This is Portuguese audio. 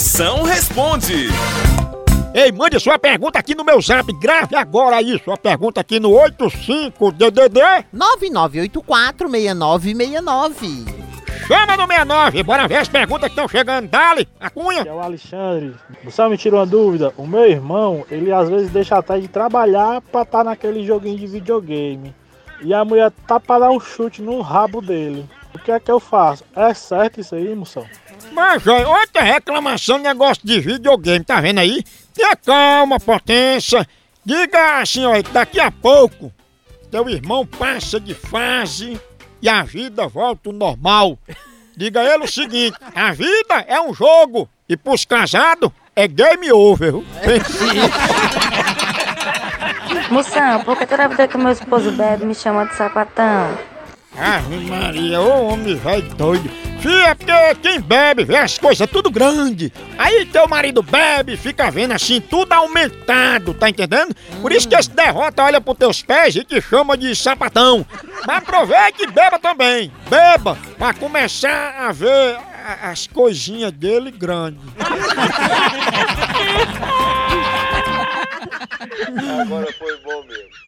Moção responde. Ei, mande sua pergunta aqui no meu zap. Grave agora aí sua pergunta aqui no 85DDD. 99846969. Chama no 69. Bora ver as perguntas que estão chegando. Dali, a cunha. É o Alexandre. Você me tira uma dúvida? O meu irmão, ele às vezes deixa até de trabalhar pra estar naquele joguinho de videogame. E a mulher tá pra dar um chute no rabo dele. O que é que eu faço? É certo isso aí, moção? Mas, olha, outra reclamação, negócio de videogame, tá vendo aí? Tenha calma, potência. Diga assim, ó, daqui a pouco teu irmão passa de fase e a vida volta ao normal. Diga a ele o seguinte: a vida é um jogo e pros casados é game over. Moção, porque toda vida que meu esposo bebe me chama de sapatão. Ave Maria, ô homem velho doido. Fia, é porque quem bebe vê as coisas tudo grande. Aí teu marido bebe, fica vendo assim, tudo aumentado, tá entendendo? Por isso que esse derrota olha pros teus pés e te chama de sapatão. Mas aproveite e beba também. Beba, pra começar a ver as coisinhas dele grandes. Agora foi bom mesmo.